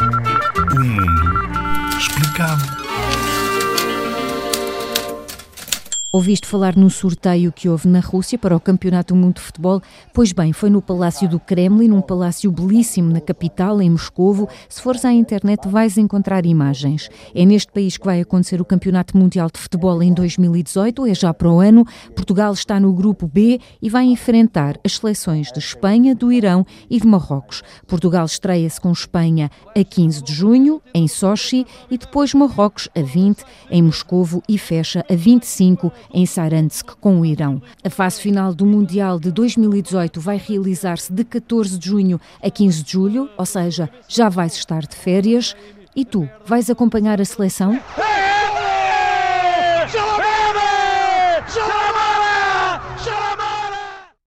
O mundo explicado. Ouviste falar no sorteio que houve na Rússia para o Campeonato do Mundo de Futebol? Pois bem, foi no Palácio do Kremlin, um palácio belíssimo na capital, em Moscovo. Se fores à internet, vais encontrar imagens. É neste país que vai acontecer o Campeonato Mundial de Futebol em 2018, é já para o ano. Portugal está no grupo B e vai enfrentar as seleções de Espanha, do Irão e de Marrocos. Portugal estreia-se com Espanha a 15 de junho, em Sochi, e depois Marrocos a 20, em Moscovo, e fecha a 25 em Saransk, com o Irão. A fase final do Mundial de 2018 vai realizar-se de 14 de junho a 15 de julho, ou seja, já vais estar de férias. E tu, vais acompanhar a seleção?